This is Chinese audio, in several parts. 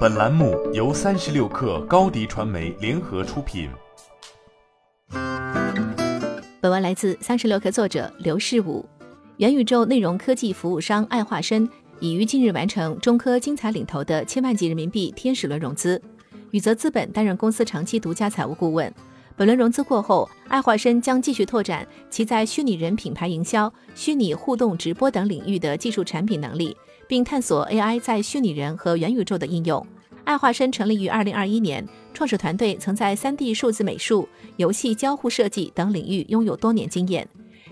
本栏目由三十六氪高低传媒联合出品。本文来自三十六氪作者刘世武。元宇宙内容科技服务商爱化身已于近日完成中科精彩领投的千万级人民币天使轮融资，宇泽资本担任公司长期独家财务顾问。本轮融资过后，爱化生将继续拓展其在虚拟人品牌营销、虚拟互动直播等领域的技术产品能力，并探索 AI 在虚拟人和元宇宙的应用。爱化生成立于二零二一年，创始团队曾在三 D 数字美术、游戏交互设计等领域拥有多年经验。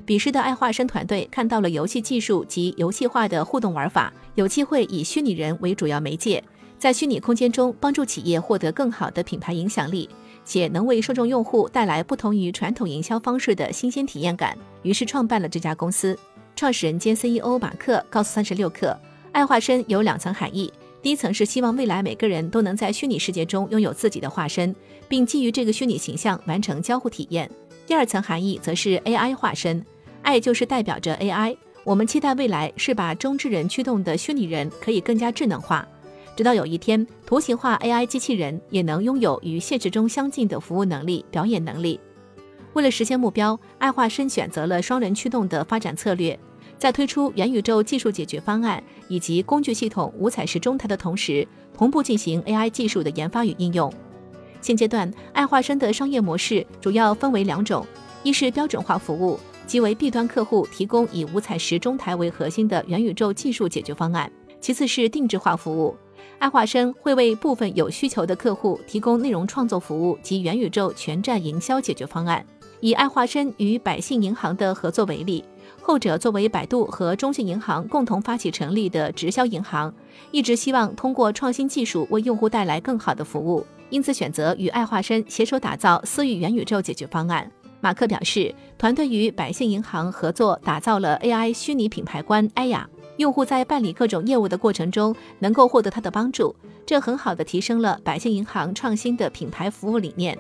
彼时的爱化生团队看到了游戏技术及游戏化的互动玩法，有机会以虚拟人为主要媒介，在虚拟空间中帮助企业获得更好的品牌影响力。且能为受众用户带来不同于传统营销方式的新鲜体验感，于是创办了这家公司。创始人兼 CEO 马克告诉三十六氪，爱化身有两层含义：第一层是希望未来每个人都能在虚拟世界中拥有自己的化身，并基于这个虚拟形象完成交互体验；第二层含义则是 AI 化身，爱就是代表着 AI。我们期待未来是把中之人驱动的虚拟人可以更加智能化。直到有一天，图形化 AI 机器人也能拥有与现实中相近的服务能力、表演能力。为了实现目标，爱化身选择了双人驱动的发展策略，在推出元宇宙技术解决方案以及工具系统五彩石中台的同时，同步进行 AI 技术的研发与应用。现阶段，爱化身的商业模式主要分为两种：一是标准化服务，即为 B 端客户提供以五彩石中台为核心的元宇宙技术解决方案；其次是定制化服务。爱化生会为部分有需求的客户提供内容创作服务及元宇宙全站营销解决方案。以爱化生与百姓银行的合作为例，后者作为百度和中信银行共同发起成立的直销银行，一直希望通过创新技术为用户带来更好的服务，因此选择与爱化生携手打造私域元宇宙解决方案。马克表示，团队与百姓银行合作打造了 AI 虚拟品牌官艾雅。用户在办理各种业务的过程中，能够获得他的帮助，这很好的提升了百姓银行创新的品牌服务理念。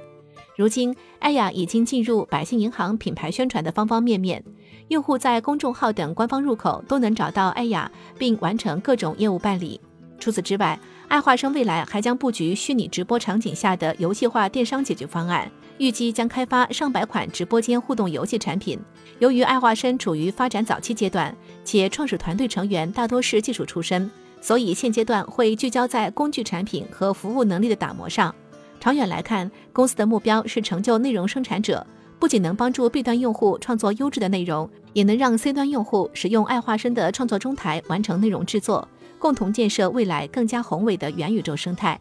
如今，艾雅已经进入百姓银行品牌宣传的方方面面，用户在公众号等官方入口都能找到艾雅，并完成各种业务办理。除此之外，爱化生未来还将布局虚拟直播场景下的游戏化电商解决方案。预计将开发上百款直播间互动游戏产品。由于爱化生处于发展早期阶段，且创始团队成员大多是技术出身，所以现阶段会聚焦在工具产品和服务能力的打磨上。长远来看，公司的目标是成就内容生产者，不仅能帮助 B 端用户创作优质的内容，也能让 C 端用户使用爱化生的创作中台完成内容制作，共同建设未来更加宏伟的元宇宙生态。